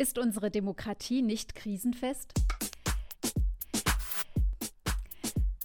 Ist unsere Demokratie nicht krisenfest?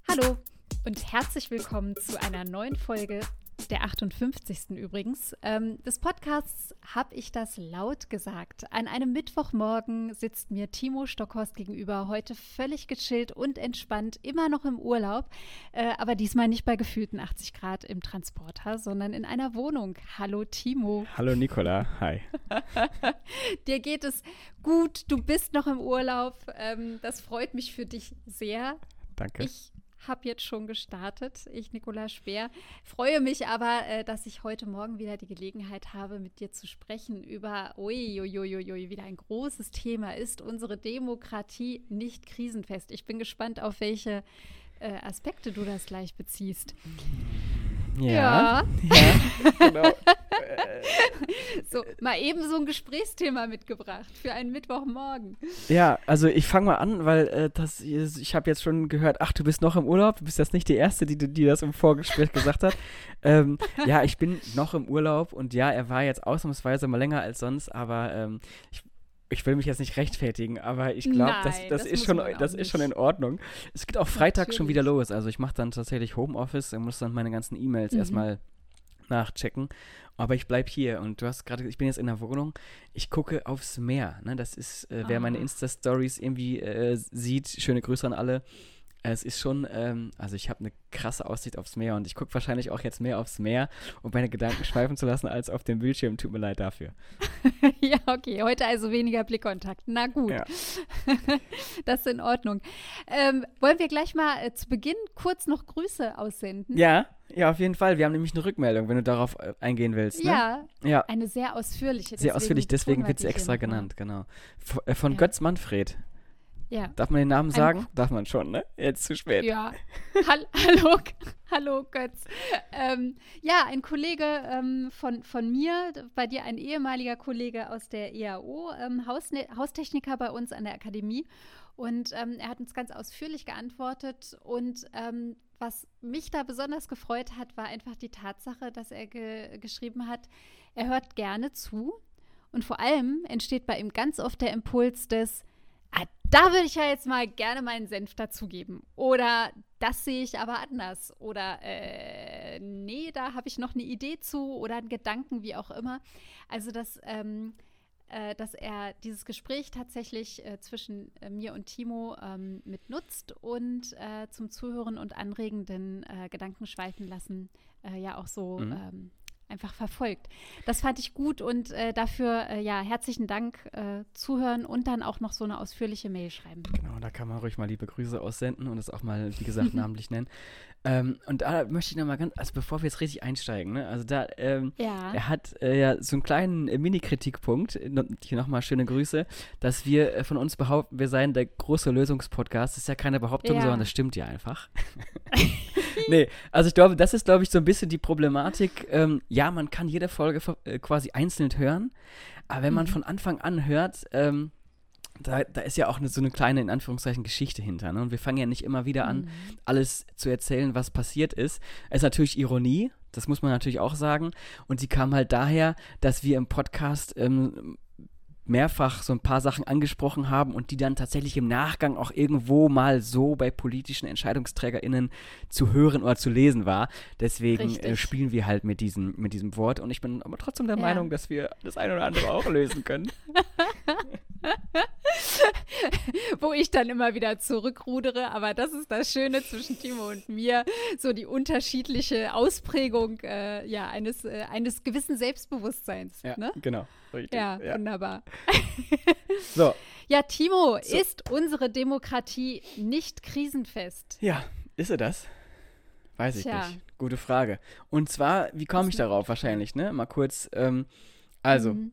Hallo und herzlich willkommen zu einer neuen Folge der 58. übrigens, ähm, des Podcasts habe ich das laut gesagt. An einem Mittwochmorgen sitzt mir Timo Stockhorst gegenüber, heute völlig gechillt und entspannt, immer noch im Urlaub, äh, aber diesmal nicht bei gefühlten 80 Grad im Transporter, sondern in einer Wohnung. Hallo Timo. Hallo Nicola, hi. Dir geht es gut, du bist noch im Urlaub. Ähm, das freut mich für dich sehr. Danke. Ich habe jetzt schon gestartet. Ich, Nicola Speer, freue mich aber, äh, dass ich heute Morgen wieder die Gelegenheit habe, mit dir zu sprechen über, uiuiuiui, wieder ein großes Thema ist unsere Demokratie nicht krisenfest. Ich bin gespannt, auf welche äh, Aspekte du das gleich beziehst. Ja. Ja, ja genau. so, mal eben so ein Gesprächsthema mitgebracht für einen Mittwochmorgen. Ja, also ich fange mal an, weil äh, das, ich habe jetzt schon gehört, ach, du bist noch im Urlaub, du bist jetzt nicht die Erste, die, die das im Vorgespräch gesagt hat. Ähm, ja, ich bin noch im Urlaub und ja, er war jetzt ausnahmsweise mal länger als sonst, aber ähm, ich ich will mich jetzt nicht rechtfertigen, aber ich glaube, das, das, das, ist, schon, das ist schon in Ordnung. Es geht auch Freitag Natürlich. schon wieder los. Also ich mache dann tatsächlich Homeoffice und muss dann meine ganzen E-Mails mhm. erstmal nachchecken. Aber ich bleibe hier und du hast gerade, ich bin jetzt in der Wohnung, ich gucke aufs Meer. Ne? Das ist, äh, wer meine ah. Insta-Stories irgendwie äh, sieht, schöne Grüße an alle. Es ist schon, ähm, also ich habe eine krasse Aussicht aufs Meer und ich gucke wahrscheinlich auch jetzt mehr aufs Meer, um meine Gedanken schweifen zu lassen, als auf dem Bildschirm. Tut mir leid dafür. ja, okay. Heute also weniger Blickkontakt. Na gut. Ja. das ist in Ordnung. Ähm, wollen wir gleich mal äh, zu Beginn kurz noch Grüße aussenden? Ja, ja, auf jeden Fall. Wir haben nämlich eine Rückmeldung, wenn du darauf äh, eingehen willst. Ne? Ja, ja, eine sehr ausführliche. Sehr ausführlich, deswegen wird sie extra genannt, genau. Von, äh, von ja. Götz Manfred. Ja. Darf man den Namen sagen? Ein, Darf man schon, ne? Jetzt zu spät. Ja. Hall hallo, hallo Götz. Ähm, ja, ein Kollege ähm, von, von mir, bei dir ein ehemaliger Kollege aus der EAO, ähm, Hausne Haustechniker bei uns an der Akademie. Und ähm, er hat uns ganz ausführlich geantwortet. Und ähm, was mich da besonders gefreut hat, war einfach die Tatsache, dass er ge geschrieben hat, er hört gerne zu. Und vor allem entsteht bei ihm ganz oft der Impuls des, da würde ich ja jetzt mal gerne meinen Senf dazugeben. Oder das sehe ich aber anders. Oder äh, nee, da habe ich noch eine Idee zu oder einen Gedanken, wie auch immer. Also, dass, ähm, äh, dass er dieses Gespräch tatsächlich äh, zwischen äh, mir und Timo ähm, mit nutzt und äh, zum Zuhören und anregenden äh, Gedanken schweifen lassen ja auch so mhm. ähm, einfach verfolgt. Das fand ich gut und äh, dafür äh, ja herzlichen Dank äh, zuhören und dann auch noch so eine ausführliche Mail schreiben. Genau, da kann man ruhig mal liebe Grüße aussenden und es auch mal, wie gesagt, namentlich nennen. Ähm, und da möchte ich nochmal ganz, also bevor wir jetzt richtig einsteigen, ne, also da, ähm, ja. er hat äh, ja so einen kleinen Mini-Kritikpunkt, hier nochmal schöne Grüße, dass wir äh, von uns behaupten, wir seien der große Lösungspodcast. Das ist ja keine Behauptung, ja. sondern das stimmt ja einfach. nee, also ich glaube, das ist, glaube ich, so ein bisschen die Problematik. Ähm, ja, man kann jede Folge äh, quasi einzeln hören, aber wenn man mhm. von Anfang an hört, ähm, da, da ist ja auch eine, so eine kleine, in Anführungszeichen, Geschichte hinter. Ne? Und wir fangen ja nicht immer wieder an, mhm. alles zu erzählen, was passiert ist. Es ist natürlich Ironie, das muss man natürlich auch sagen. Und sie kam halt daher, dass wir im Podcast ähm, mehrfach so ein paar Sachen angesprochen haben und die dann tatsächlich im Nachgang auch irgendwo mal so bei politischen EntscheidungsträgerInnen zu hören oder zu lesen war. Deswegen äh, spielen wir halt mit diesem, mit diesem Wort und ich bin aber trotzdem der ja. Meinung, dass wir das eine oder andere auch lösen können. Wo ich dann immer wieder zurückrudere, aber das ist das Schöne zwischen Timo und mir, so die unterschiedliche Ausprägung äh, ja, eines, äh, eines gewissen Selbstbewusstseins. Ja, ne? genau. Richtig. Ja, ja. wunderbar. so. Ja, Timo, so. ist unsere Demokratie nicht krisenfest? Ja, ist sie das? Weiß ich Tja. nicht. Gute Frage. Und zwar, wie komme ich darauf wahrscheinlich, ne? Mal kurz, ähm, also, mhm.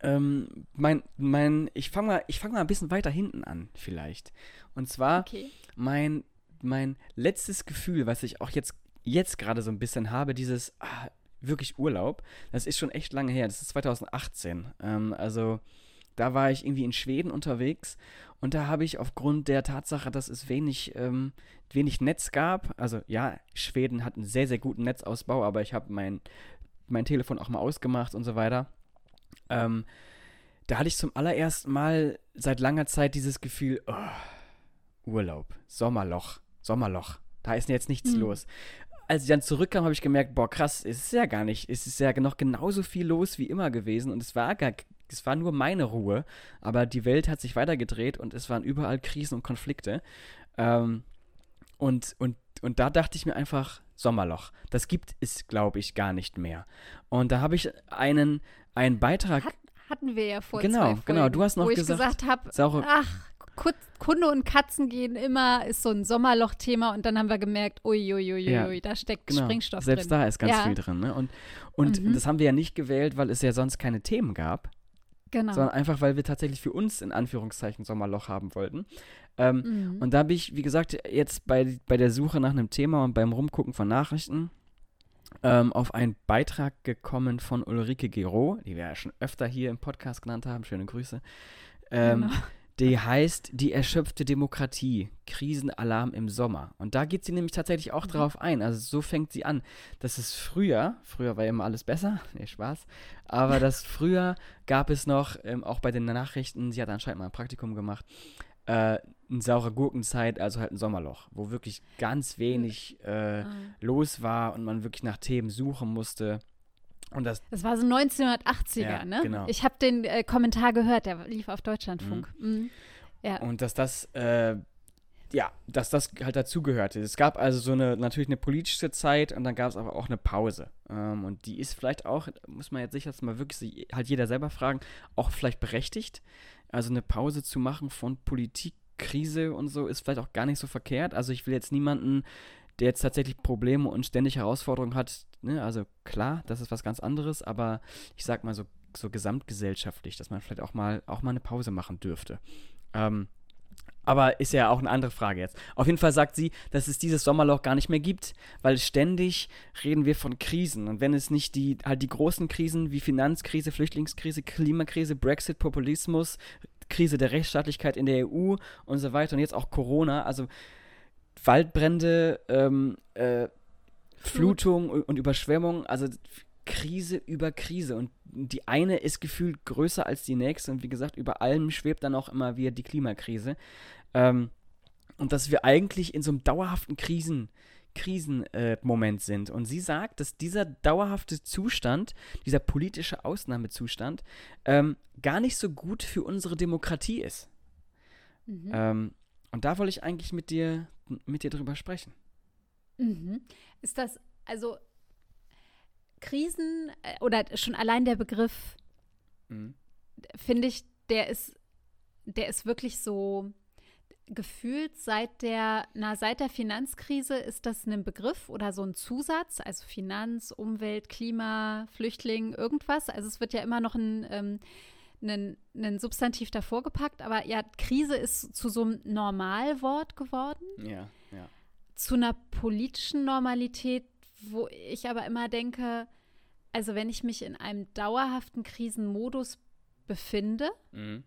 ähm, mein, mein, ich fange mal, fang mal ein bisschen weiter hinten an, vielleicht. Und zwar, okay. mein, mein letztes Gefühl, was ich auch jetzt, jetzt gerade so ein bisschen habe, dieses, ah, wirklich Urlaub. Das ist schon echt lange her. Das ist 2018. Ähm, also da war ich irgendwie in Schweden unterwegs und da habe ich aufgrund der Tatsache, dass es wenig, ähm, wenig Netz gab, also ja, Schweden hat einen sehr, sehr guten Netzausbau, aber ich habe mein, mein Telefon auch mal ausgemacht und so weiter. Ähm, da hatte ich zum allerersten Mal seit langer Zeit dieses Gefühl, oh, Urlaub, Sommerloch, Sommerloch, da ist jetzt nichts mhm. los. Als ich dann zurückkam, habe ich gemerkt, boah, krass, es ist ja gar nicht, es ist ja noch genauso viel los wie immer gewesen und es war gar, es war nur meine Ruhe, aber die Welt hat sich weitergedreht und es waren überall Krisen und Konflikte. Ähm, und, und, und da dachte ich mir einfach, Sommerloch. Das gibt es, glaube ich, gar nicht mehr. Und da habe ich einen, einen Beitrag. Hat, hatten wir ja vor Genau, zwei Folgen, genau. Du hast noch wo gesagt, ich gesagt habe, ach, Kunde und Katzen gehen immer, ist so ein Sommerloch-Thema und dann haben wir gemerkt, uiuiuiui, ja, da steckt genau. Sprengstoff Selbst drin. da ist ganz ja. viel drin. Ne? Und, und mhm. das haben wir ja nicht gewählt, weil es ja sonst keine Themen gab. Genau. Sondern einfach, weil wir tatsächlich für uns in Anführungszeichen Sommerloch haben wollten. Ähm, mhm. Und da bin ich, wie gesagt, jetzt bei, bei der Suche nach einem Thema und beim Rumgucken von Nachrichten ähm, auf einen Beitrag gekommen von Ulrike Gero, die wir ja schon öfter hier im Podcast genannt haben. Schöne Grüße. Ähm, genau. Die heißt Die erschöpfte Demokratie, Krisenalarm im Sommer. Und da geht sie nämlich tatsächlich auch mhm. drauf ein. Also so fängt sie an. Das ist früher, früher war immer alles besser, nee, Spaß, aber das früher gab es noch, ähm, auch bei den Nachrichten, sie hat anscheinend mal ein Praktikum gemacht, äh, eine saure Gurkenzeit, also halt ein Sommerloch, wo wirklich ganz wenig äh, ah. los war und man wirklich nach Themen suchen musste. Und das, das war so 1980er, ja, ne? Genau. Ich habe den äh, Kommentar gehört, der lief auf Deutschlandfunk. Mhm. Mhm. Ja. Und dass das, äh, ja, dass das halt dazugehörte. Es gab also so eine, natürlich eine politische Zeit und dann gab es aber auch eine Pause. Ähm, und die ist vielleicht auch, muss man jetzt sicher mal wirklich halt jeder selber fragen, auch vielleicht berechtigt. Also eine Pause zu machen von Politik, Krise und so ist vielleicht auch gar nicht so verkehrt. Also ich will jetzt niemanden, der jetzt tatsächlich Probleme und ständig Herausforderungen hat, ne? also klar, das ist was ganz anderes, aber ich sag mal so, so gesamtgesellschaftlich, dass man vielleicht auch mal, auch mal eine Pause machen dürfte. Ähm, aber ist ja auch eine andere Frage jetzt. Auf jeden Fall sagt sie, dass es dieses Sommerloch gar nicht mehr gibt, weil ständig reden wir von Krisen. Und wenn es nicht die, halt die großen Krisen wie Finanzkrise, Flüchtlingskrise, Klimakrise, Brexit, Populismus, Krise der Rechtsstaatlichkeit in der EU und so weiter und jetzt auch Corona, also Waldbrände, ähm, äh, Flutung und Überschwemmung, also Krise über Krise. Und die eine ist gefühlt größer als die nächste. Und wie gesagt, über allem schwebt dann auch immer wieder die Klimakrise. Ähm, und dass wir eigentlich in so einem dauerhaften Krisen, Krisenmoment äh, sind. Und sie sagt, dass dieser dauerhafte Zustand, dieser politische Ausnahmezustand, ähm, gar nicht so gut für unsere Demokratie ist. Mhm. Ähm, und da wollte ich eigentlich mit dir, mit dir drüber sprechen. Mhm. Ist das, also Krisen äh, oder schon allein der Begriff, mhm. finde ich, der ist, der ist wirklich so gefühlt seit der, na, seit der Finanzkrise ist das ein Begriff oder so ein Zusatz, also Finanz, Umwelt, Klima, Flüchtling, irgendwas. Also es wird ja immer noch ein, ähm, ein, ein Substantiv davor gepackt, aber ja, Krise ist zu so einem Normalwort geworden. Ja, ja. Zu einer politischen Normalität, wo ich aber immer denke, also wenn ich mich in einem dauerhaften Krisenmodus befinde, mhm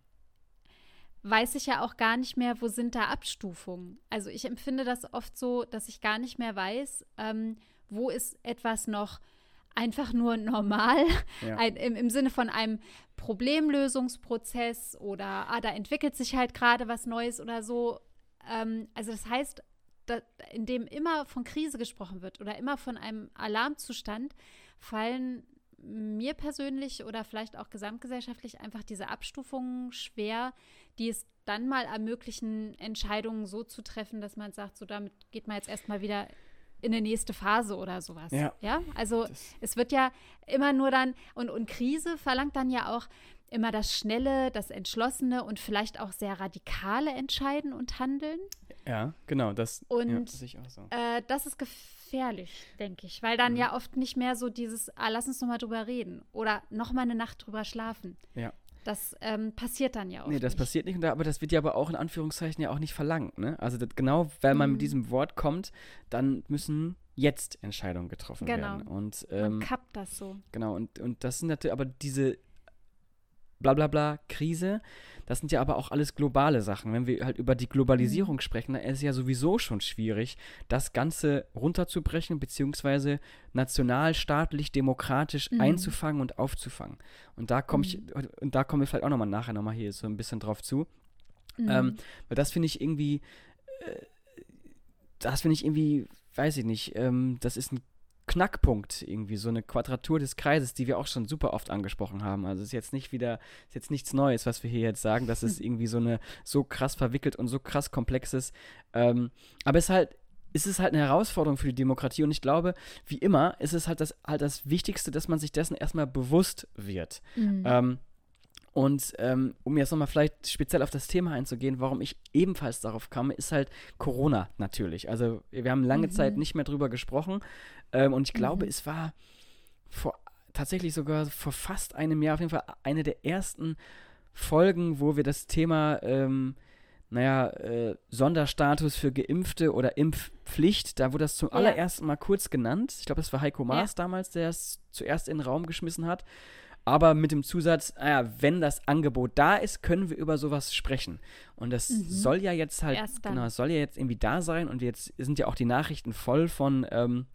weiß ich ja auch gar nicht mehr, wo sind da Abstufungen. Also ich empfinde das oft so, dass ich gar nicht mehr weiß, ähm, wo ist etwas noch einfach nur normal, ja. ein, im, im, Sinne von einem Problemlösungsprozess oder ah, da entwickelt sich halt gerade was Neues oder so. Ähm, also das heißt, da, in dem immer von Krise gesprochen wird oder immer von einem Alarmzustand, fallen mir persönlich oder vielleicht auch gesamtgesellschaftlich einfach diese Abstufungen schwer, die es dann mal ermöglichen, Entscheidungen so zu treffen, dass man sagt, so damit geht man jetzt erstmal wieder in eine nächste Phase oder sowas. Ja. ja? Also es wird ja immer nur dann, und, und Krise verlangt dann ja auch immer das schnelle, das entschlossene und vielleicht auch sehr radikale Entscheiden und Handeln. Ja, genau, das, und, ja, das, so. äh, das ist gefährlich, denke ich, weil dann mhm. ja oft nicht mehr so dieses, ah, lass uns noch mal drüber reden oder noch mal eine Nacht drüber schlafen. Ja. Das ähm, passiert dann ja auch. Nee, das nicht. passiert nicht, aber das wird ja aber auch in Anführungszeichen ja auch nicht verlangt. Ne? Also das, genau, wenn man mhm. mit diesem Wort kommt, dann müssen jetzt Entscheidungen getroffen genau. werden. Und, ähm, man kappt das so. Genau, und, und das sind natürlich, aber diese bla bla bla, Krise. Das sind ja aber auch alles globale Sachen. Wenn wir halt über die Globalisierung mhm. sprechen, dann ist es ja sowieso schon schwierig, das Ganze runterzubrechen, beziehungsweise nationalstaatlich, demokratisch mhm. einzufangen und aufzufangen. Und da komme ich, mhm. und da kommen wir vielleicht auch nochmal nachher nochmal hier so ein bisschen drauf zu. Mhm. Ähm, weil das finde ich irgendwie, äh, das finde ich irgendwie, weiß ich nicht, ähm, das ist ein Knackpunkt irgendwie, so eine Quadratur des Kreises, die wir auch schon super oft angesprochen haben. Also ist jetzt nicht wieder, ist jetzt nichts Neues, was wir hier jetzt sagen, dass es irgendwie so eine so krass verwickelt und so krass komplex ist. Ähm, aber es ist halt, es ist halt eine Herausforderung für die Demokratie und ich glaube, wie immer, ist es halt das, halt das Wichtigste, dass man sich dessen erstmal bewusst wird. Mhm. Ähm, und ähm, um jetzt nochmal vielleicht speziell auf das Thema einzugehen, warum ich ebenfalls darauf kam, ist halt Corona natürlich. Also wir haben lange mhm. Zeit nicht mehr drüber gesprochen. Ähm, und ich glaube, mhm. es war vor, tatsächlich sogar vor fast einem Jahr auf jeden Fall eine der ersten Folgen, wo wir das Thema, ähm, naja, äh, Sonderstatus für Geimpfte oder Impfpflicht, da wurde das zum ja. allerersten Mal kurz genannt. Ich glaube, das war Heiko Maas ja. damals, der es zuerst in den Raum geschmissen hat. Aber mit dem Zusatz, naja, wenn das Angebot da ist, können wir über sowas sprechen. Und das mhm. soll ja jetzt halt, genau, soll ja jetzt irgendwie da sein. Und jetzt sind ja auch die Nachrichten voll von, ähm,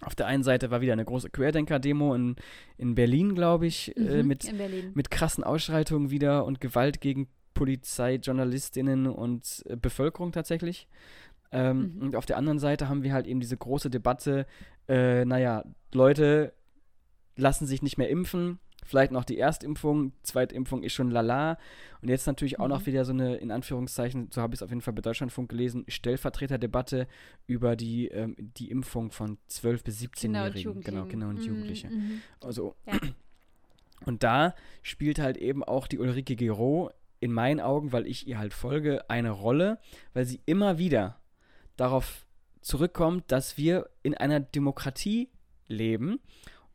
auf der einen Seite war wieder eine große Querdenker-Demo in, in Berlin, glaube ich, äh, mhm, äh, mit, mit krassen Ausschreitungen wieder und Gewalt gegen Polizei, Journalistinnen und äh, Bevölkerung tatsächlich. Ähm, mhm. Und auf der anderen Seite haben wir halt eben diese große Debatte, äh, naja, Leute lassen sich nicht mehr impfen, vielleicht noch die Erstimpfung, Zweitimpfung ist schon lala. Und jetzt natürlich auch mhm. noch wieder so eine, in Anführungszeichen, so habe ich es auf jeden Fall bei Deutschlandfunk gelesen, Stellvertreterdebatte über die, ähm, die Impfung von 12- bis 17-Jährigen. Genau, genau, und mhm. Jugendliche. Mhm. Also, ja. und da spielt halt eben auch die Ulrike Gero in meinen Augen, weil ich ihr halt folge, eine Rolle, weil sie immer wieder darauf zurückkommt, dass wir in einer Demokratie leben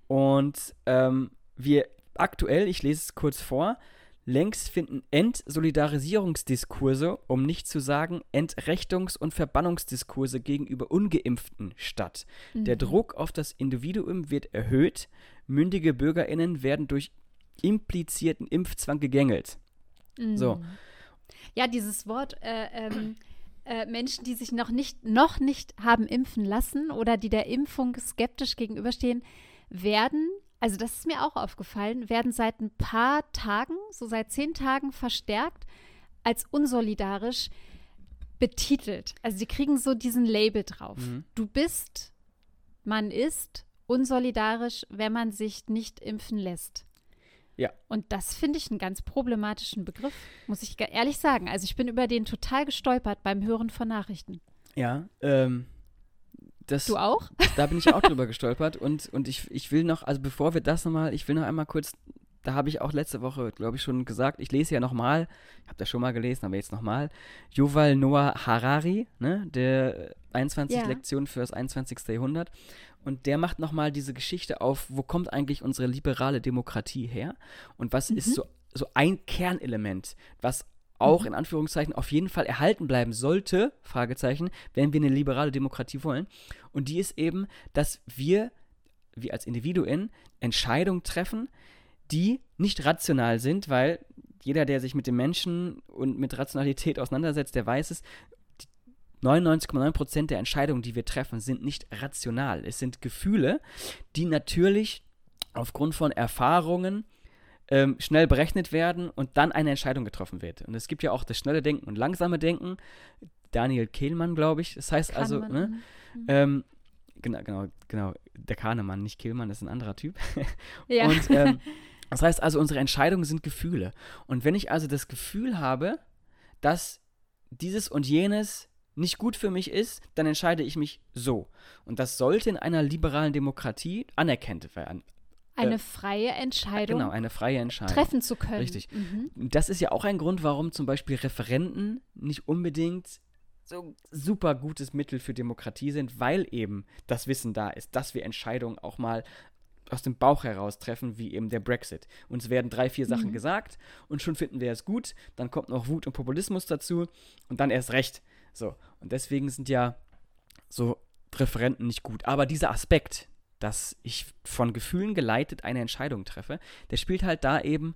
und ähm, wir aktuell, ich lese es kurz vor, längst finden Entsolidarisierungsdiskurse, um nicht zu sagen Entrechtungs- und Verbannungsdiskurse gegenüber ungeimpften statt. Mhm. Der Druck auf das Individuum wird erhöht, mündige Bürgerinnen werden durch implizierten Impfzwang gegängelt. Mhm. So. Ja, dieses Wort äh, ähm, äh, Menschen, die sich noch nicht, noch nicht haben impfen lassen oder die der Impfung skeptisch gegenüberstehen, werden also das ist mir auch aufgefallen, werden seit ein paar Tagen, so seit zehn Tagen verstärkt als unsolidarisch betitelt. Also sie kriegen so diesen Label drauf. Mhm. Du bist, man ist unsolidarisch, wenn man sich nicht impfen lässt. Ja. Und das finde ich einen ganz problematischen Begriff, muss ich ehrlich sagen. Also ich bin über den total gestolpert beim Hören von Nachrichten. Ja, ähm, das, du auch? Da bin ich auch drüber gestolpert und, und ich, ich will noch, also bevor wir das nochmal, ich will noch einmal kurz, da habe ich auch letzte Woche, glaube ich, schon gesagt, ich lese ja nochmal, ich habe das schon mal gelesen, aber jetzt nochmal, Yuval Noah Harari, ne, der 21 ja. Lektionen für das 21. Jahrhundert und der macht nochmal diese Geschichte auf, wo kommt eigentlich unsere liberale Demokratie her und was mhm. ist so, so ein Kernelement, was auch mhm. in Anführungszeichen auf jeden Fall erhalten bleiben sollte, Fragezeichen, wenn wir eine liberale Demokratie wollen. Und die ist eben, dass wir, wir als Individuen, Entscheidungen treffen, die nicht rational sind, weil jeder, der sich mit dem Menschen und mit Rationalität auseinandersetzt, der weiß es, 99,9% der Entscheidungen, die wir treffen, sind nicht rational. Es sind Gefühle, die natürlich aufgrund von Erfahrungen, ähm, schnell berechnet werden und dann eine Entscheidung getroffen wird. Und es gibt ja auch das schnelle Denken und langsame Denken. Daniel Kehlmann, glaube ich. Das heißt also, Kahnemann. ne? Mhm. Ähm, genau, genau, genau. Der Kahnemann, nicht Kehlmann, das ist ein anderer Typ. ja. Und ähm, das heißt also, unsere Entscheidungen sind Gefühle. Und wenn ich also das Gefühl habe, dass dieses und jenes nicht gut für mich ist, dann entscheide ich mich so. Und das sollte in einer liberalen Demokratie anerkannt werden eine freie Entscheidung genau, eine freie Entscheidung treffen zu können. Richtig. Mhm. Das ist ja auch ein Grund, warum zum Beispiel Referenten nicht unbedingt so super gutes Mittel für Demokratie sind, weil eben das Wissen da ist, dass wir Entscheidungen auch mal aus dem Bauch heraus treffen, wie eben der Brexit. Uns werden drei, vier Sachen mhm. gesagt und schon finden wir es gut. Dann kommt noch Wut und Populismus dazu und dann erst recht. So. Und deswegen sind ja so Referenten nicht gut. Aber dieser Aspekt, dass ich von Gefühlen geleitet eine Entscheidung treffe, der spielt halt da eben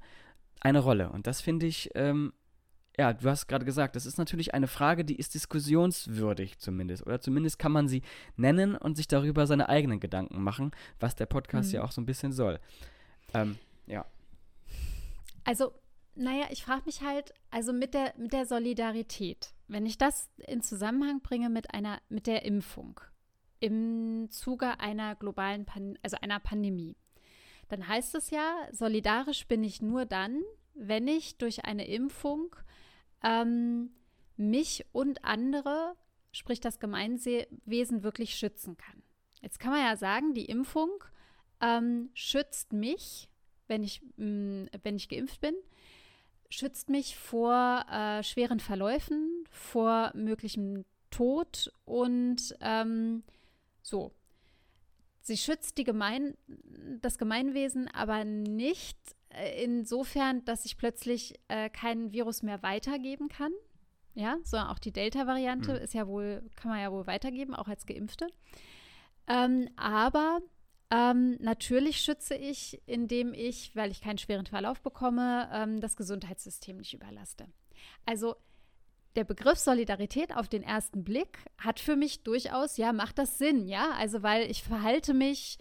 eine Rolle. Und das finde ich, ähm, ja, du hast gerade gesagt, das ist natürlich eine Frage, die ist diskussionswürdig zumindest. Oder zumindest kann man sie nennen und sich darüber seine eigenen Gedanken machen, was der Podcast mhm. ja auch so ein bisschen soll. Ähm, ja. Also, naja, ich frage mich halt, also mit der, mit der Solidarität, wenn ich das in Zusammenhang bringe mit einer, mit der Impfung im Zuge einer globalen, Pan also einer Pandemie, dann heißt es ja, solidarisch bin ich nur dann, wenn ich durch eine Impfung ähm, mich und andere, sprich das Gemeinwesen, wirklich schützen kann. Jetzt kann man ja sagen, die Impfung ähm, schützt mich, wenn ich, mh, mm, wenn ich geimpft bin, schützt mich vor äh, schweren Verläufen, vor möglichem Tod und ähm, so. Sie schützt die Gemein das Gemeinwesen aber nicht äh, insofern, dass ich plötzlich äh, kein Virus mehr weitergeben kann. Ja, sondern auch die Delta-Variante mhm. ist ja wohl, kann man ja wohl weitergeben, auch als Geimpfte. Ähm, aber ähm, natürlich schütze ich, indem ich, weil ich keinen schweren Verlauf bekomme, ähm, das Gesundheitssystem nicht überlaste. Also der Begriff Solidarität auf den ersten Blick hat für mich durchaus, ja, macht das Sinn, ja. Also weil ich verhalte mich,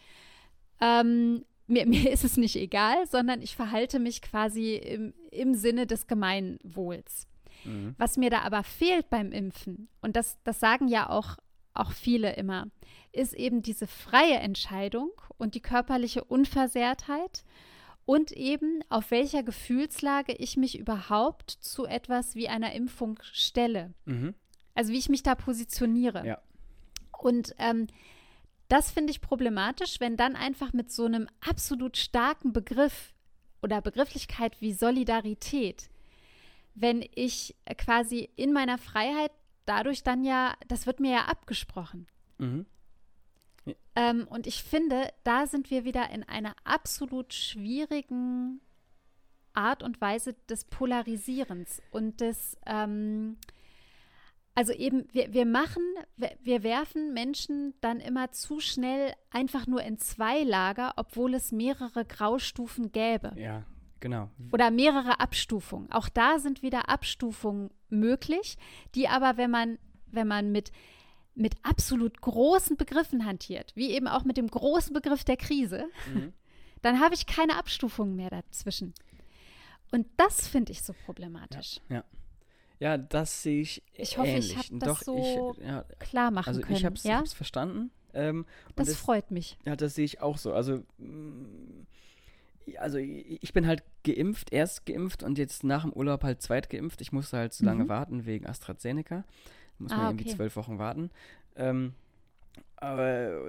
ähm, mir, mir ist es nicht egal, sondern ich verhalte mich quasi im, im Sinne des Gemeinwohls. Mhm. Was mir da aber fehlt beim Impfen, und das, das sagen ja auch auch viele immer, ist eben diese freie Entscheidung und die körperliche Unversehrtheit und eben auf welcher Gefühlslage ich mich überhaupt zu etwas wie einer Impfung stelle. Mhm. Also wie ich mich da positioniere. Ja. Und ähm, das finde ich problematisch, wenn dann einfach mit so einem absolut starken Begriff oder Begrifflichkeit wie Solidarität, wenn ich quasi in meiner Freiheit dadurch dann ja, das wird mir ja abgesprochen. Mhm. Ähm, und ich finde, da sind wir wieder in einer absolut schwierigen Art und Weise des Polarisierens und des, ähm, also eben, wir, wir machen, wir, wir werfen Menschen dann immer zu schnell einfach nur in zwei Lager, obwohl es mehrere Graustufen gäbe. Ja, Genau. Oder mehrere Abstufungen. Auch da sind wieder Abstufungen möglich, die aber, wenn man, wenn man mit, mit absolut großen Begriffen hantiert, wie eben auch mit dem großen Begriff der Krise, mhm. dann habe ich keine Abstufungen mehr dazwischen. Und das finde ich so problematisch. Ja, ja. ja. das sehe ich. Ich hoffe, ähnlich. ich habe das Doch, so ich, ja, klar machen also können. Ich habe es ja? verstanden. Ähm, das, das, freut mich. Ja, das sehe ich auch so. Also mh, also ich bin halt geimpft, erst geimpft und jetzt nach dem Urlaub halt zweit geimpft. Ich musste halt zu lange mhm. warten wegen AstraZeneca. Muss ah, man irgendwie okay. zwölf Wochen warten. Ähm, aber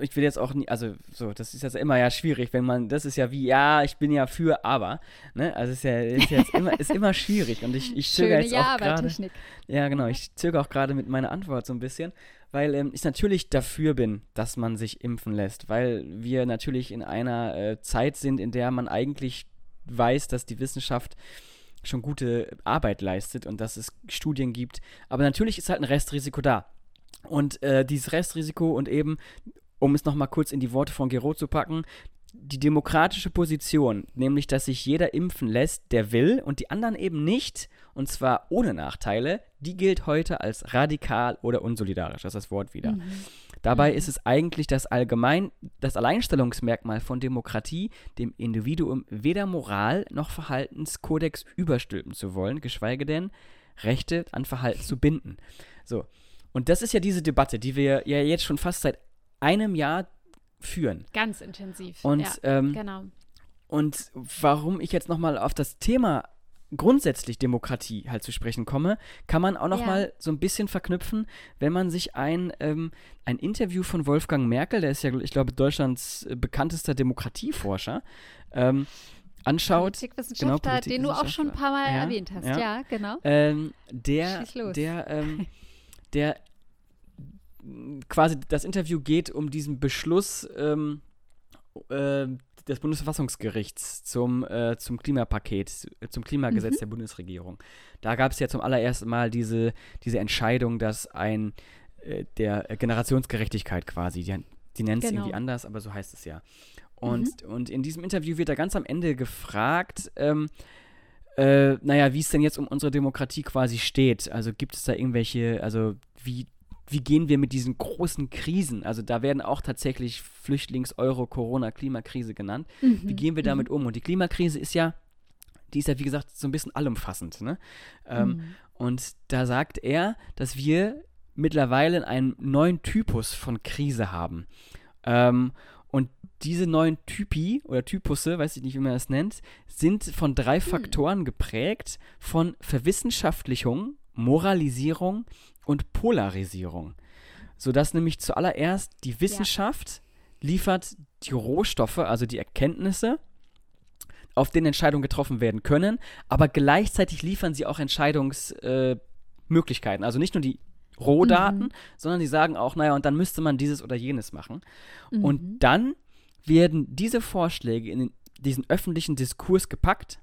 ich will jetzt auch nie, also so, das ist jetzt immer ja schwierig, wenn man, das ist ja wie, ja, ich bin ja für, aber, ne, also ist ja ist jetzt immer, ist immer schwierig und ich, ich zögere jetzt auch gerade, ja genau, ich zögere auch gerade mit meiner Antwort so ein bisschen, weil ähm, ich natürlich dafür bin, dass man sich impfen lässt, weil wir natürlich in einer äh, Zeit sind, in der man eigentlich weiß, dass die Wissenschaft schon gute Arbeit leistet und dass es Studien gibt. Aber natürlich ist halt ein Restrisiko da. Und äh, dieses Restrisiko und eben, um es nochmal kurz in die Worte von Gero zu packen, die demokratische Position, nämlich dass sich jeder impfen lässt, der will und die anderen eben nicht, und zwar ohne Nachteile, die gilt heute als radikal oder unsolidarisch. Das ist das Wort wieder. Mhm. Dabei mhm. ist es eigentlich das allgemein, das Alleinstellungsmerkmal von Demokratie, dem Individuum weder Moral noch Verhaltenskodex überstülpen zu wollen, geschweige denn Rechte an Verhalten zu binden. So. Und das ist ja diese Debatte, die wir ja jetzt schon fast seit einem Jahr führen. Ganz intensiv. Und, ja, ähm, genau. Und warum ich jetzt nochmal auf das Thema grundsätzlich Demokratie halt zu sprechen komme, kann man auch noch ja. mal so ein bisschen verknüpfen, wenn man sich ein, ähm, ein Interview von Wolfgang Merkel, der ist ja, ich glaube, Deutschlands äh, bekanntester Demokratieforscher, ähm, anschaut. Politikwissenschaftler, genau, den du auch schon ein paar Mal ja, erwähnt hast, ja, ja genau. Ähm, der, der, ähm, der quasi das Interview geht um diesen Beschluss ähm, äh, des Bundesverfassungsgerichts zum, äh, zum Klimapaket, zum Klimagesetz mhm. der Bundesregierung. Da gab es ja zum allerersten Mal diese, diese Entscheidung, dass ein äh, der Generationsgerechtigkeit quasi, die, die nennt es genau. irgendwie anders, aber so heißt es ja. Und, mhm. und in diesem Interview wird er ganz am Ende gefragt, ähm, äh, naja, wie es denn jetzt um unsere Demokratie quasi steht. Also gibt es da irgendwelche, also wie, wie gehen wir mit diesen großen Krisen? Also da werden auch tatsächlich Flüchtlings-, Euro-, Corona-, Klimakrise genannt. Mhm. Wie gehen wir damit mhm. um? Und die Klimakrise ist ja, die ist ja wie gesagt so ein bisschen allumfassend. Ne? Ähm, mhm. Und da sagt er, dass wir mittlerweile einen neuen Typus von Krise haben. Ähm, und diese neuen Typi oder Typusse, weiß ich nicht, wie man das nennt, sind von drei hm. Faktoren geprägt: von Verwissenschaftlichung, Moralisierung und Polarisierung. Sodass nämlich zuallererst die Wissenschaft ja. liefert die Rohstoffe, also die Erkenntnisse, auf denen Entscheidungen getroffen werden können, aber gleichzeitig liefern sie auch Entscheidungsmöglichkeiten. Äh, also nicht nur die Rohdaten, mhm. sondern die sagen auch, naja, und dann müsste man dieses oder jenes machen. Mhm. Und dann werden diese Vorschläge in diesen öffentlichen Diskurs gepackt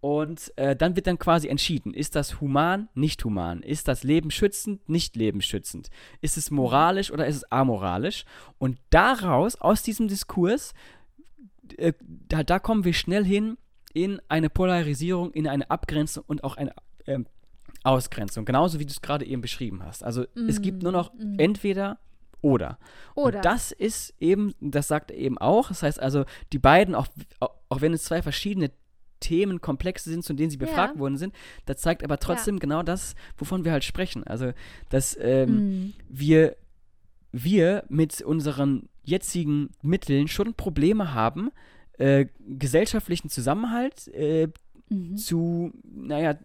und äh, dann wird dann quasi entschieden, ist das human, nicht human? Ist das lebensschützend, nicht lebensschützend? Ist es moralisch oder ist es amoralisch? Und daraus, aus diesem Diskurs, äh, da, da kommen wir schnell hin in eine Polarisierung, in eine Abgrenzung und auch eine äh, Ausgrenzung, genauso wie du es gerade eben beschrieben hast. Also mm. es gibt nur noch mm. entweder oder. Oder. Und das ist eben, das sagt er eben auch, das heißt also, die beiden, auch, auch wenn es zwei verschiedene Themenkomplexe sind, zu denen sie befragt ja. worden sind, das zeigt aber trotzdem ja. genau das, wovon wir halt sprechen. Also, dass ähm, mm. wir, wir mit unseren jetzigen Mitteln schon Probleme haben, äh, gesellschaftlichen Zusammenhalt äh, mhm. zu, naja,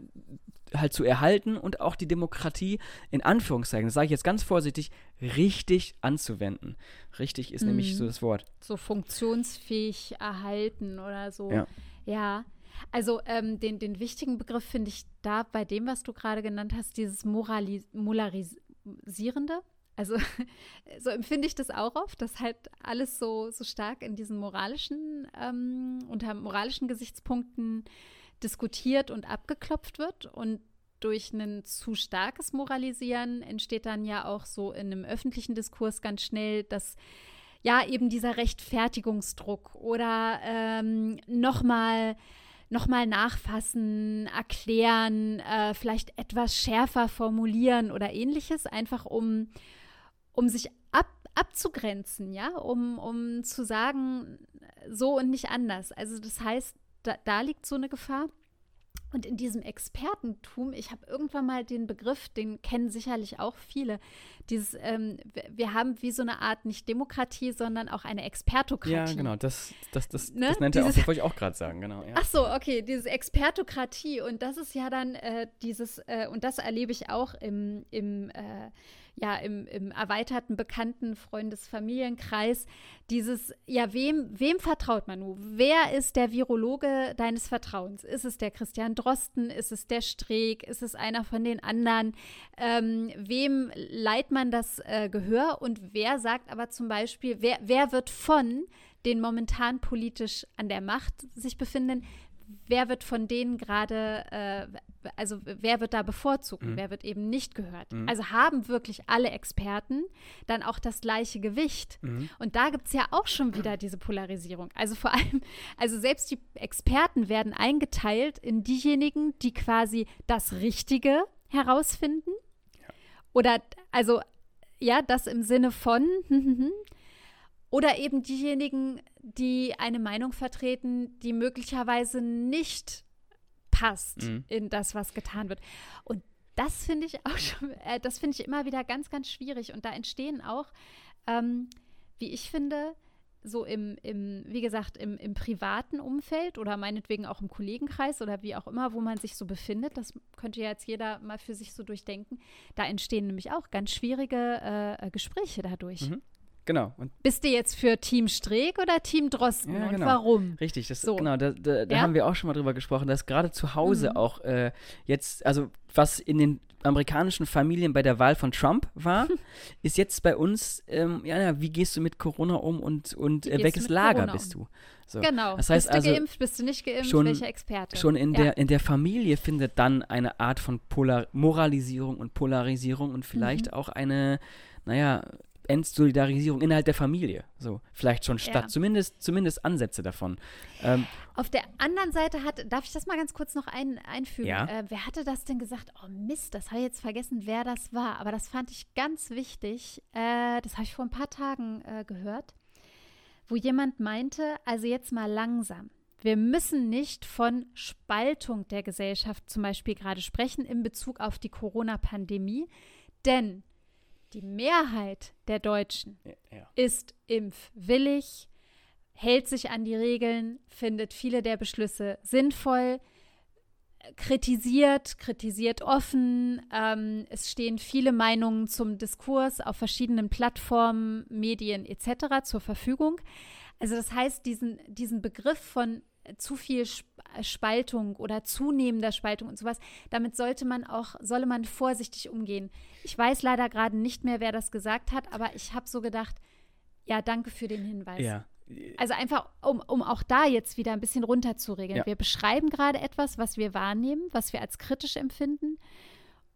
halt zu erhalten und auch die Demokratie in Anführungszeichen, das sage ich jetzt ganz vorsichtig, richtig anzuwenden. Richtig ist mhm. nämlich so das Wort. So funktionsfähig erhalten oder so. Ja. ja. Also ähm, den, den wichtigen Begriff finde ich da bei dem, was du gerade genannt hast, dieses Moralis Moralisierende. Also so empfinde ich das auch oft, dass halt alles so, so stark in diesen moralischen, ähm, unter moralischen Gesichtspunkten diskutiert und abgeklopft wird und durch ein zu starkes Moralisieren entsteht dann ja auch so in einem öffentlichen Diskurs ganz schnell, dass ja eben dieser Rechtfertigungsdruck oder ähm, nochmal noch mal nachfassen, erklären, äh, vielleicht etwas schärfer formulieren oder ähnliches, einfach um, um sich ab, abzugrenzen, ja, um, um zu sagen, so und nicht anders. Also das heißt, da, da liegt so eine Gefahr. Und in diesem Expertentum, ich habe irgendwann mal den Begriff, den kennen sicherlich auch viele, dieses, ähm, wir haben wie so eine Art nicht Demokratie, sondern auch eine Expertokratie. Ja, genau, das, das, das, ne? das nennt er auch, das wollte ich auch gerade sagen, genau. Ja. Ach so, okay, diese Expertokratie und das ist ja dann äh, dieses, äh, und das erlebe ich auch im, im äh, ja im, im erweiterten Bekannten-, Freundes-, Familienkreis dieses, ja, wem, wem vertraut man nun? Wer ist der Virologe deines Vertrauens? Ist es der Christian Drosten? Ist es der Streeck? Ist es einer von den anderen? Ähm, wem leiht man das äh, Gehör? Und wer sagt aber zum Beispiel, wer, wer wird von den momentan politisch an der Macht sich befinden, wer wird von denen gerade, äh, also wer wird da bevorzugt, mhm. wer wird eben nicht gehört. Mhm. Also haben wirklich alle Experten dann auch das gleiche Gewicht. Mhm. Und da gibt es ja auch schon wieder diese Polarisierung. Also vor allem, also selbst die Experten werden eingeteilt in diejenigen, die quasi das Richtige herausfinden. Ja. Oder also ja, das im Sinne von, oder eben diejenigen, die eine Meinung vertreten, die möglicherweise nicht passt mhm. in das, was getan wird. Und das finde ich auch schon, äh, das finde ich immer wieder ganz, ganz schwierig. Und da entstehen auch, ähm, wie ich finde, so im, im wie gesagt, im, im privaten Umfeld oder meinetwegen auch im Kollegenkreis oder wie auch immer, wo man sich so befindet, das könnte ja jetzt jeder mal für sich so durchdenken, da entstehen nämlich auch ganz schwierige äh, Gespräche dadurch. Mhm. Genau. Und Bist du jetzt für Team Streeck oder Team Drosten ja, und genau. warum? Richtig, das, so. genau, da, da, da ja? haben wir auch schon mal drüber gesprochen, dass gerade zu Hause mhm. auch äh, jetzt, also was in den amerikanischen Familien bei der Wahl von Trump war, ist jetzt bei uns, ähm, ja, wie gehst du mit Corona um und, und äh, welches Lager Corona bist du? So. Genau. Das heißt bist du also, geimpft, bist du nicht geimpft, schon, welcher Experte? Schon in, ja. der, in der Familie findet dann eine Art von Polar Moralisierung und Polarisierung und vielleicht mhm. auch eine, naja, Entsolidarisierung innerhalb der Familie. So, vielleicht schon statt, ja. zumindest, zumindest Ansätze davon. Ähm, Auf der anderen Seite hat, darf ich das mal ganz kurz noch ein, einfügen? Ja. Äh, wer hatte das denn gesagt? Oh Mist, das habe ich jetzt vergessen, wer das war. Aber das fand ich ganz wichtig. Äh, das habe ich vor ein paar Tagen äh, gehört, wo jemand meinte, also jetzt mal langsam. Wir müssen nicht von Spaltung der Gesellschaft zum Beispiel gerade sprechen in Bezug auf die Corona-Pandemie, denn die Mehrheit der Deutschen ja, ist impfwillig, hält sich an die Regeln, findet viele der Beschlüsse sinnvoll, kritisiert, kritisiert offen. Ähm, es stehen viele Meinungen zum Diskurs auf verschiedenen Plattformen, Medien etc. zur Verfügung. Also das heißt, diesen, diesen Begriff von zu viel Spaltung oder zunehmender Spaltung und sowas, damit sollte man auch, solle man vorsichtig umgehen. Ich weiß leider gerade nicht mehr, wer das gesagt hat, aber ich habe so gedacht, ja, danke für den Hinweis. Ja. Also einfach, um, um auch da jetzt wieder ein bisschen runterzuregeln. Ja. Wir beschreiben gerade etwas, was wir wahrnehmen, was wir als kritisch empfinden.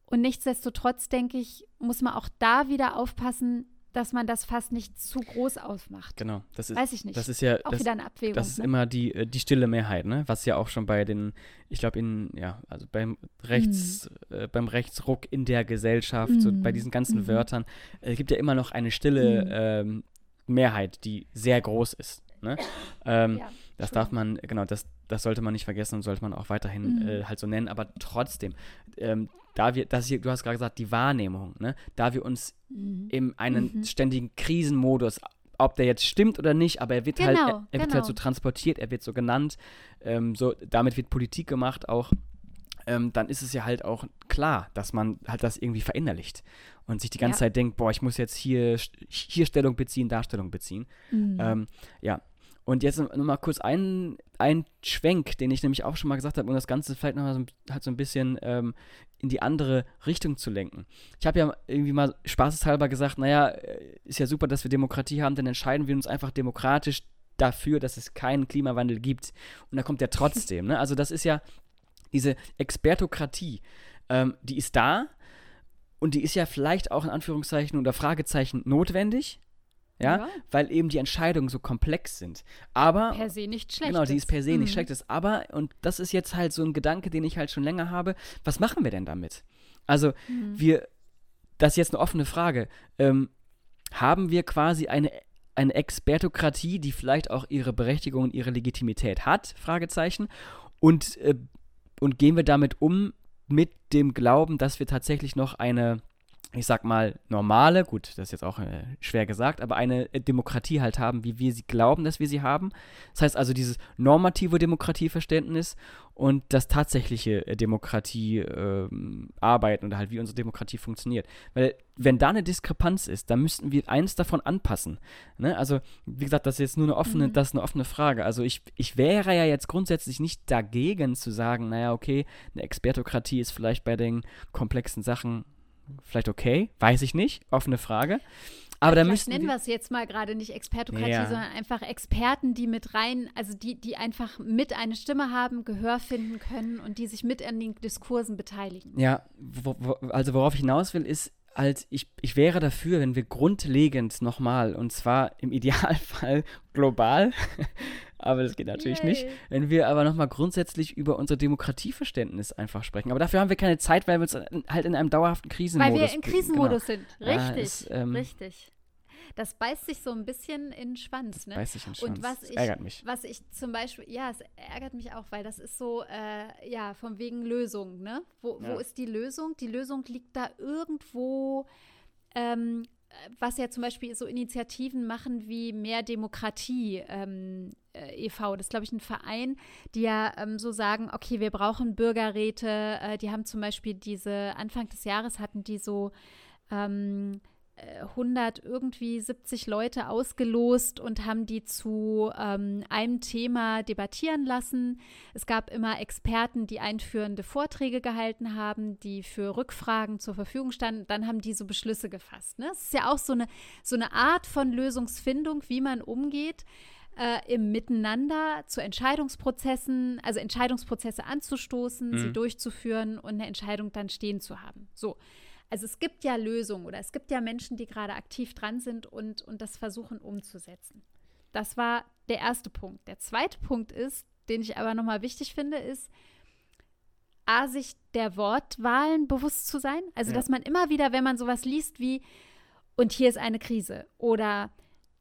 Und nichtsdestotrotz, denke ich, muss man auch da wieder aufpassen, dass man das fast nicht zu groß aufmacht. Genau, das ist, Weiß ich nicht. Das ist ja auch das, wieder eine Abwägung. Das ist ne? immer die, äh, die stille Mehrheit, ne? Was ja auch schon bei den, ich glaube, in, ja, also beim Rechts, mhm. äh, beim Rechtsruck in der Gesellschaft, mhm. so bei diesen ganzen mhm. Wörtern, äh, gibt ja immer noch eine stille mhm. ähm, Mehrheit, die sehr groß ist. Ne? Ähm, ja, das darf man, genau, das, das sollte man nicht vergessen und sollte man auch weiterhin mhm. äh, halt so nennen, aber trotzdem, ähm, da wir, das hier, du hast gerade gesagt, die Wahrnehmung, ne? da wir uns mhm. in einen mhm. ständigen Krisenmodus, ob der jetzt stimmt oder nicht, aber er wird halt, genau, halt, er, er genau. wird halt genau. so transportiert, er wird so genannt, ähm, so, damit wird Politik gemacht auch. Ähm, dann ist es ja halt auch klar, dass man halt das irgendwie verinnerlicht und sich die ganze ja. Zeit denkt, boah, ich muss jetzt hier, hier Stellung beziehen, Darstellung beziehen. Mhm. Ähm, ja, und jetzt nochmal kurz ein, ein Schwenk, den ich nämlich auch schon mal gesagt habe, um das Ganze vielleicht nochmal so, halt so ein bisschen ähm, in die andere Richtung zu lenken. Ich habe ja irgendwie mal spaßeshalber gesagt, naja, äh, ist ja super, dass wir Demokratie haben, dann entscheiden wir uns einfach demokratisch dafür, dass es keinen Klimawandel gibt. Und da kommt ja trotzdem. Ne? Also das ist ja diese Expertokratie, ähm, die ist da und die ist ja vielleicht auch in Anführungszeichen oder Fragezeichen notwendig. Ja? ja? Weil eben die Entscheidungen so komplex sind. Aber. Per se nicht schlecht. Genau, die ist per se mhm. nicht schlecht. Ist. Aber, und das ist jetzt halt so ein Gedanke, den ich halt schon länger habe, was machen wir denn damit? Also, mhm. wir, das ist jetzt eine offene Frage. Ähm, haben wir quasi eine, eine Expertokratie, die vielleicht auch ihre Berechtigung und ihre Legitimität hat? Fragezeichen. Und, äh, und gehen wir damit um mit dem Glauben, dass wir tatsächlich noch eine ich sag mal, normale, gut, das ist jetzt auch äh, schwer gesagt, aber eine äh, Demokratie halt haben, wie wir sie glauben, dass wir sie haben. Das heißt also dieses normative Demokratieverständnis und das tatsächliche äh, Demokratie äh, arbeiten oder halt wie unsere Demokratie funktioniert. Weil wenn da eine Diskrepanz ist, dann müssten wir eins davon anpassen. Ne? Also, wie gesagt, das ist jetzt nur eine offene, mhm. das ist eine offene Frage. Also ich, ich wäre ja jetzt grundsätzlich nicht dagegen zu sagen, naja, okay, eine Expertokratie ist vielleicht bei den komplexen Sachen vielleicht okay, weiß ich nicht, offene Frage. Aber da müssen nennen wir es jetzt mal gerade nicht Expertokratie, ja. sondern einfach Experten, die mit rein, also die, die einfach mit eine Stimme haben, Gehör finden können und die sich mit an den Diskursen beteiligen. Ja, wo, wo, also worauf ich hinaus will, ist, halt, ich, ich wäre dafür, wenn wir grundlegend nochmal, und zwar im Idealfall global, aber das geht natürlich Yay. nicht. Wenn wir aber nochmal grundsätzlich über unser Demokratieverständnis einfach sprechen. Aber dafür haben wir keine Zeit, weil wir uns halt in einem dauerhaften Krisenmodus Weil wir in Krisenmodus genau. sind. Richtig, ja, ist, ähm, richtig. Das beißt sich so ein bisschen in den Schwanz. Ne? Beißt sich in den Schwanz. Und was ich, ärgert mich. Was ich zum Beispiel, ja, es ärgert mich auch, weil das ist so, äh, ja, von wegen Lösung, ne? Wo, ja. wo ist die Lösung? Die Lösung liegt da irgendwo ähm, was ja zum Beispiel so Initiativen machen wie Mehr Demokratie ähm, äh, e.V., das ist, glaube ich, ein Verein, die ja ähm, so sagen, okay, wir brauchen Bürgerräte. Äh, die haben zum Beispiel diese, Anfang des Jahres hatten die so ähm, 100 irgendwie 70 Leute ausgelost und haben die zu ähm, einem Thema debattieren lassen. Es gab immer Experten, die einführende Vorträge gehalten haben, die für Rückfragen zur Verfügung standen. Dann haben die so Beschlüsse gefasst. Ne? Es ist ja auch so eine, so eine Art von Lösungsfindung, wie man umgeht. Äh, im Miteinander zu Entscheidungsprozessen, also Entscheidungsprozesse anzustoßen, mhm. sie durchzuführen und eine Entscheidung dann stehen zu haben. So. Also es gibt ja Lösungen oder es gibt ja Menschen, die gerade aktiv dran sind und, und das versuchen umzusetzen. Das war der erste Punkt. Der zweite Punkt ist, den ich aber nochmal wichtig finde, ist, A, sich der Wortwahlen bewusst zu sein. Also, ja. dass man immer wieder, wenn man sowas liest wie, und hier ist eine Krise oder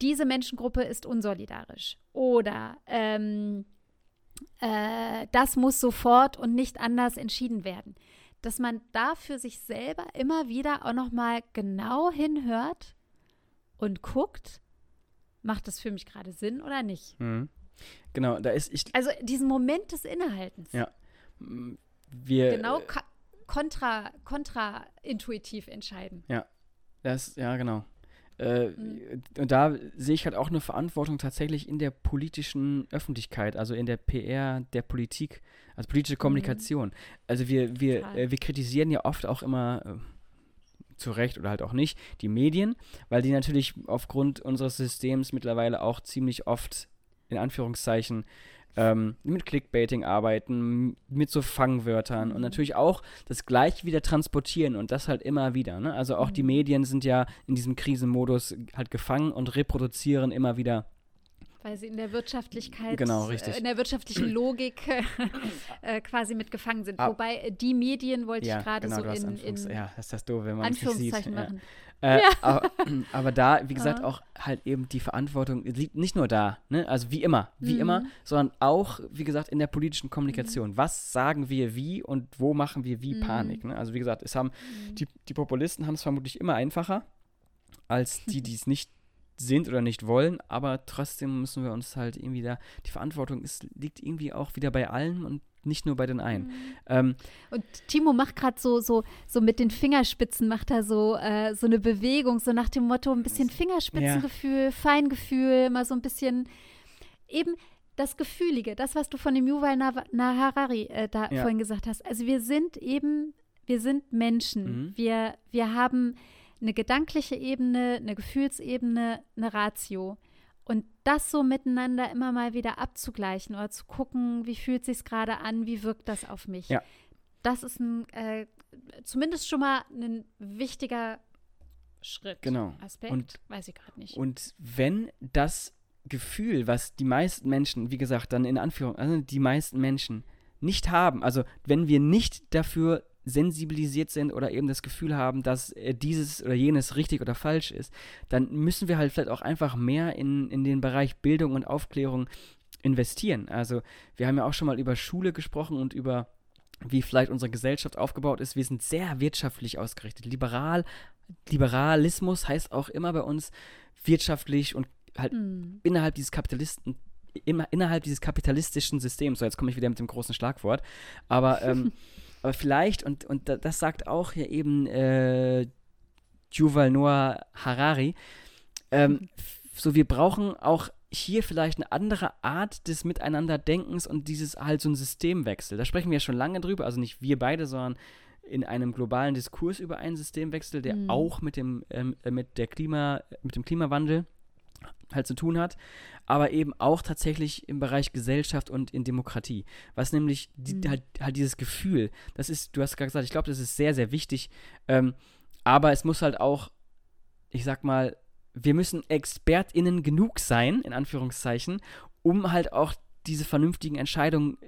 diese Menschengruppe ist unsolidarisch oder ähm, äh, das muss sofort und nicht anders entschieden werden, dass man da für sich selber immer wieder auch noch mal genau hinhört und guckt, macht das für mich gerade Sinn oder nicht? Mhm. Genau, da ist ich. Also diesen Moment des Innehaltens. Ja. Wir, genau kontra, kontraintuitiv entscheiden. Ja. Das, ja, genau. Äh, mhm. Und da sehe ich halt auch eine Verantwortung tatsächlich in der politischen Öffentlichkeit, also in der PR der Politik, also politische Kommunikation. Mhm. Also wir, wir, äh, wir kritisieren ja oft auch immer, äh, zu Recht oder halt auch nicht, die Medien, weil die natürlich aufgrund unseres Systems mittlerweile auch ziemlich oft in Anführungszeichen ähm, mit Clickbaiting arbeiten, mit so Fangwörtern mhm. und natürlich auch das gleiche wieder transportieren und das halt immer wieder. Ne? Also auch mhm. die Medien sind ja in diesem Krisenmodus halt gefangen und reproduzieren immer wieder weil sie in der Wirtschaftlichkeit, genau. Äh, in der wirtschaftlichen Logik äh, quasi mitgefangen sind. Ah. Wobei äh, die Medien wollte ja, ich gerade genau, so in, in ja, das ist das doof, wenn man Anführungszeichen sieht. machen. Ja. Äh, ja. aber, aber, da, wie gesagt, ja. auch halt eben die Verantwortung liegt nicht nur da, ne? also wie immer, wie mhm. immer, sondern auch, wie gesagt, in der politischen Kommunikation. Mhm. Was sagen wir wie und wo machen wir wie mhm. Panik? Ne? Also wie gesagt, es haben mhm. die, die Populisten haben es vermutlich immer einfacher als die, die es nicht sind oder nicht wollen, aber trotzdem müssen wir uns halt irgendwie da, die Verantwortung ist, liegt irgendwie auch wieder bei allen und nicht nur bei den einen. Mhm. Ähm, und Timo macht gerade so, so, so mit den Fingerspitzen, macht er so, äh, so eine Bewegung, so nach dem Motto, ein bisschen Fingerspitzengefühl, ja. Feingefühl, mal so ein bisschen eben das Gefühlige, das, was du von dem Yuval Naharari äh, da ja. vorhin gesagt hast. Also wir sind eben, wir sind Menschen. Mhm. Wir, wir haben eine gedankliche Ebene, eine Gefühlsebene, eine Ratio. Und das so miteinander immer mal wieder abzugleichen oder zu gucken, wie fühlt sich gerade an, wie wirkt das auf mich. Ja. Das ist ein äh, zumindest schon mal ein wichtiger Schritt. Genau. Aspekt, und, weiß ich gerade nicht. Und wenn das Gefühl, was die meisten Menschen, wie gesagt, dann in Anführung, also die meisten Menschen nicht haben, also wenn wir nicht dafür sensibilisiert sind oder eben das Gefühl haben, dass äh, dieses oder jenes richtig oder falsch ist, dann müssen wir halt vielleicht auch einfach mehr in, in den Bereich Bildung und Aufklärung investieren. Also wir haben ja auch schon mal über Schule gesprochen und über wie vielleicht unsere Gesellschaft aufgebaut ist. Wir sind sehr wirtschaftlich ausgerichtet. Liberal, Liberalismus heißt auch immer bei uns wirtschaftlich und halt mm. innerhalb dieses Kapitalisten immer innerhalb dieses kapitalistischen Systems. So, jetzt komme ich wieder mit dem großen Schlagwort. Aber ähm, Aber vielleicht, und, und das sagt auch hier eben äh, Yuval Noah Harari, ähm, so wir brauchen auch hier vielleicht eine andere Art des Miteinanderdenkens und dieses halt so ein Systemwechsel. Da sprechen wir ja schon lange drüber, also nicht wir beide, sondern in einem globalen Diskurs über einen Systemwechsel, der mhm. auch mit dem, ähm, äh, mit der Klima, mit dem Klimawandel halt zu tun hat, aber eben auch tatsächlich im Bereich Gesellschaft und in Demokratie. Was nämlich die, mhm. halt, halt, dieses Gefühl, das ist, du hast gerade gesagt, ich glaube, das ist sehr, sehr wichtig, ähm, aber es muss halt auch, ich sag mal, wir müssen ExpertInnen genug sein, in Anführungszeichen, um halt auch diese vernünftigen Entscheidungen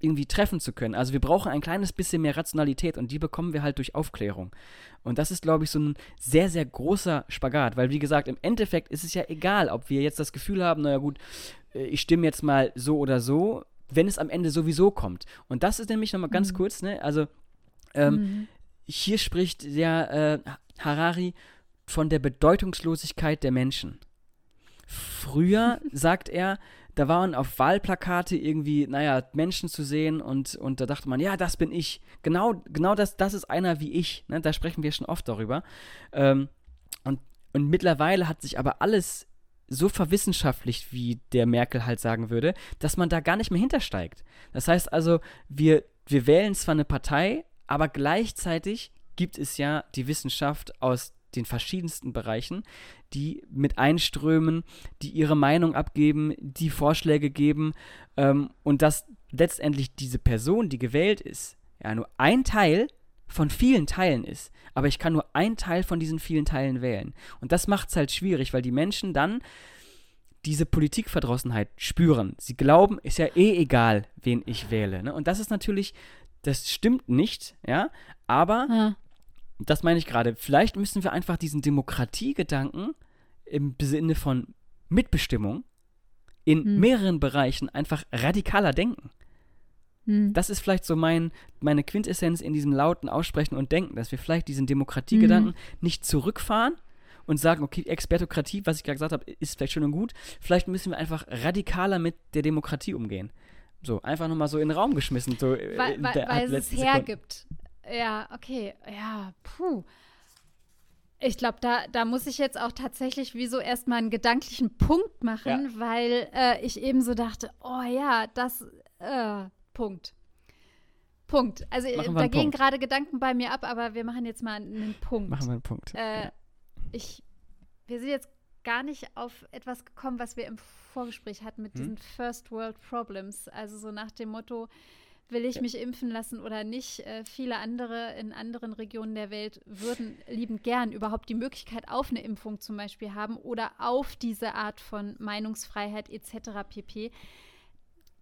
irgendwie treffen zu können. Also wir brauchen ein kleines bisschen mehr Rationalität und die bekommen wir halt durch Aufklärung. Und das ist, glaube ich, so ein sehr, sehr großer Spagat, weil wie gesagt, im Endeffekt ist es ja egal, ob wir jetzt das Gefühl haben, naja gut, äh, ich stimme jetzt mal so oder so, wenn es am Ende sowieso kommt. Und das ist nämlich nochmal ganz mhm. kurz, ne? Also ähm, mhm. hier spricht der äh, Harari von der Bedeutungslosigkeit der Menschen. Früher, sagt er, da waren auf Wahlplakate irgendwie, naja, Menschen zu sehen und, und da dachte man, ja, das bin ich. Genau, genau das, das ist einer wie ich. Ne? Da sprechen wir schon oft darüber. Ähm, und, und mittlerweile hat sich aber alles so verwissenschaftlicht, wie der Merkel halt sagen würde, dass man da gar nicht mehr hintersteigt. Das heißt also, wir, wir wählen zwar eine Partei, aber gleichzeitig gibt es ja die Wissenschaft aus den verschiedensten Bereichen, die mit einströmen, die ihre Meinung abgeben, die Vorschläge geben ähm, und dass letztendlich diese Person, die gewählt ist, ja nur ein Teil von vielen Teilen ist, aber ich kann nur einen Teil von diesen vielen Teilen wählen. Und das macht es halt schwierig, weil die Menschen dann diese Politikverdrossenheit spüren. Sie glauben, ist ja eh egal, wen ich wähle. Ne? Und das ist natürlich, das stimmt nicht, ja, aber ja. Das meine ich gerade. Vielleicht müssen wir einfach diesen Demokratiegedanken im Sinne von Mitbestimmung in hm. mehreren Bereichen einfach radikaler denken. Hm. Das ist vielleicht so mein, meine Quintessenz in diesem lauten Aussprechen und Denken, dass wir vielleicht diesen Demokratiegedanken hm. nicht zurückfahren und sagen, okay, Expertokratie, was ich gerade gesagt habe, ist vielleicht schön und gut. Vielleicht müssen wir einfach radikaler mit der Demokratie umgehen. So, einfach nochmal so in den Raum geschmissen. So äh, weil, weil, weil es es hergibt. Ja, okay. Ja, puh. Ich glaube, da, da muss ich jetzt auch tatsächlich wie so erstmal einen gedanklichen Punkt machen, ja. weil äh, ich eben so dachte, oh ja, das, äh, Punkt. Punkt. Also da gehen gerade Gedanken bei mir ab, aber wir machen jetzt mal einen Punkt. Machen wir einen Punkt. Äh, ja. Ich, wir sind jetzt gar nicht auf etwas gekommen, was wir im Vorgespräch hatten mit hm? diesen First World Problems. Also so nach dem Motto, will ich mich impfen lassen oder nicht. Äh, viele andere in anderen Regionen der Welt würden liebend gern überhaupt die Möglichkeit auf eine Impfung zum Beispiel haben oder auf diese Art von Meinungsfreiheit etc. pp.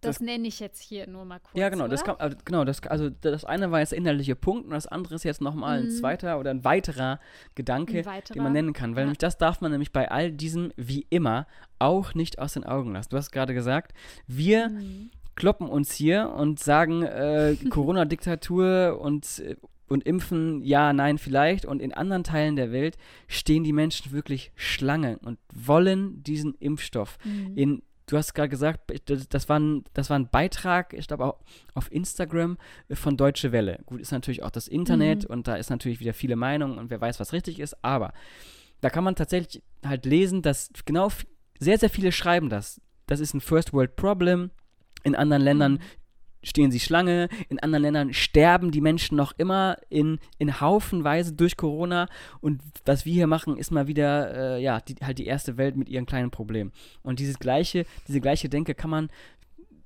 Das, das nenne ich jetzt hier nur mal kurz. Ja, genau. Das kann, also, genau das, also das eine war jetzt der innerliche Punkt und das andere ist jetzt nochmal mhm. ein zweiter oder ein weiterer Gedanke, ein weiterer, den man nennen kann. Weil ja. das darf man nämlich bei all diesem, wie immer, auch nicht aus den Augen lassen. Du hast gerade gesagt, wir mhm kloppen uns hier und sagen äh, Corona-Diktatur und, und Impfen, ja, nein, vielleicht. Und in anderen Teilen der Welt stehen die Menschen wirklich Schlange und wollen diesen Impfstoff. Mhm. In, du hast gerade gesagt, das, das, war ein, das war ein Beitrag, ich glaube auch auf Instagram äh, von Deutsche Welle. Gut, ist natürlich auch das Internet mhm. und da ist natürlich wieder viele Meinungen und wer weiß, was richtig ist, aber da kann man tatsächlich halt lesen, dass genau sehr, sehr viele schreiben das. Das ist ein First World Problem in anderen Ländern mhm. stehen sie Schlange, in anderen Ländern sterben die Menschen noch immer in, in Haufenweise durch Corona und was wir hier machen, ist mal wieder, äh, ja, die, halt die erste Welt mit ihren kleinen Problemen. Und dieses gleiche, diese gleiche Denke kann man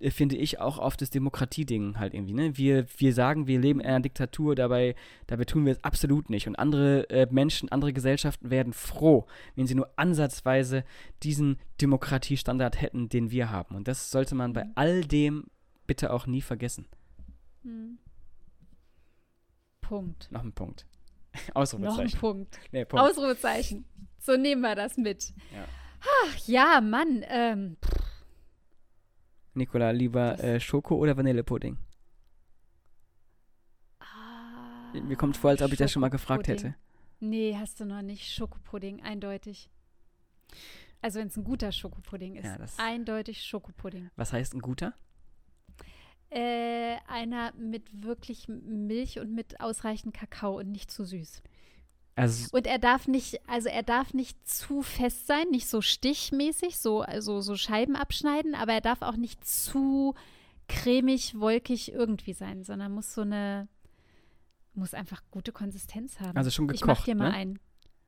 finde ich, auch auf das Demokratieding halt irgendwie. Ne? Wir, wir sagen, wir leben in einer Diktatur, dabei, dabei tun wir es absolut nicht. Und andere äh, Menschen, andere Gesellschaften werden froh, wenn sie nur ansatzweise diesen Demokratiestandard hätten, den wir haben. Und das sollte man bei mhm. all dem bitte auch nie vergessen. Hm. Punkt. Noch ein Punkt. Ausrufezeichen. Noch ein Punkt. Nee, Punkt. Ausrufezeichen. So nehmen wir das mit. Ja. Ach ja, Mann. Ähm, Nicola, lieber äh, Schoko oder Vanillepudding? Ah, Mir kommt vor, als ob ich das schon mal gefragt hätte. Nee, hast du noch nicht. Schokopudding, eindeutig. Also wenn es ein guter Schokopudding ist. Ja, eindeutig Schokopudding. Was heißt ein guter? Äh, einer mit wirklich Milch und mit ausreichend Kakao und nicht zu süß. Also und er darf nicht, also er darf nicht zu fest sein, nicht so stichmäßig, so, also so Scheiben abschneiden, aber er darf auch nicht zu cremig, wolkig irgendwie sein, sondern muss so eine, muss einfach gute Konsistenz haben. Also schon gekocht, Ich mach dir mal ne? einen.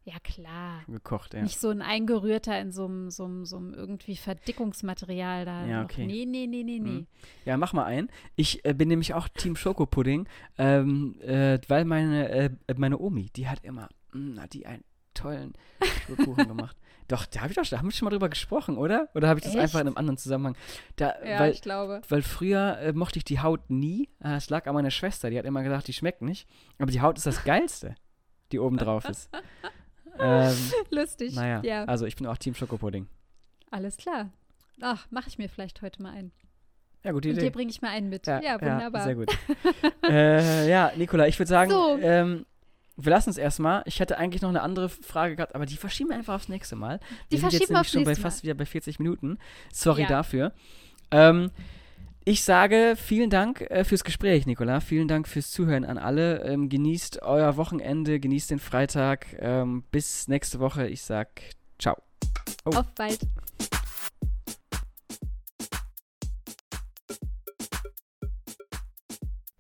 Ja, klar. Schon gekocht, ja. Nicht so ein eingerührter in so einem, so einem, so einem irgendwie Verdickungsmaterial da. Ja, okay. Nee, nee, nee, nee, nee. Mhm. Ja, mach mal ein. Ich äh, bin nämlich auch Team Schokopudding, ähm, äh, weil meine, äh, meine Omi, die hat immer mh, hat die einen tollen Schokokuchen gemacht. Doch, da habe ich doch, da haben wir schon mal drüber gesprochen, oder? Oder habe ich das Echt? einfach in einem anderen Zusammenhang? Da, ja, weil, ich glaube. Weil früher äh, mochte ich die Haut nie. Äh, es lag an meiner Schwester, die hat immer gesagt, die schmeckt nicht. Aber die Haut ist das Geilste, die oben drauf ist. ähm, Lustig. Naja, ja. also ich bin auch Team Schokopudding. Alles klar. Ach, mache ich mir vielleicht heute mal einen. Ja, gute Idee. Und dir bringe ich mal einen mit. Ja, ja wunderbar. Ja, sehr gut. äh, ja, Nicola, ich würde sagen, so. ähm, wir lassen es erstmal. Ich hätte eigentlich noch eine andere Frage gehabt, aber die verschieben wir einfach aufs nächste Mal. Die wir sind jetzt nämlich schon bei fast wieder bei 40 Minuten. Sorry ja. dafür. Ähm, ich sage vielen Dank äh, fürs Gespräch, Nicola. Vielen Dank fürs Zuhören an alle. Ähm, genießt euer Wochenende, genießt den Freitag. Ähm, bis nächste Woche. Ich sag ciao. Oh. Auf bald.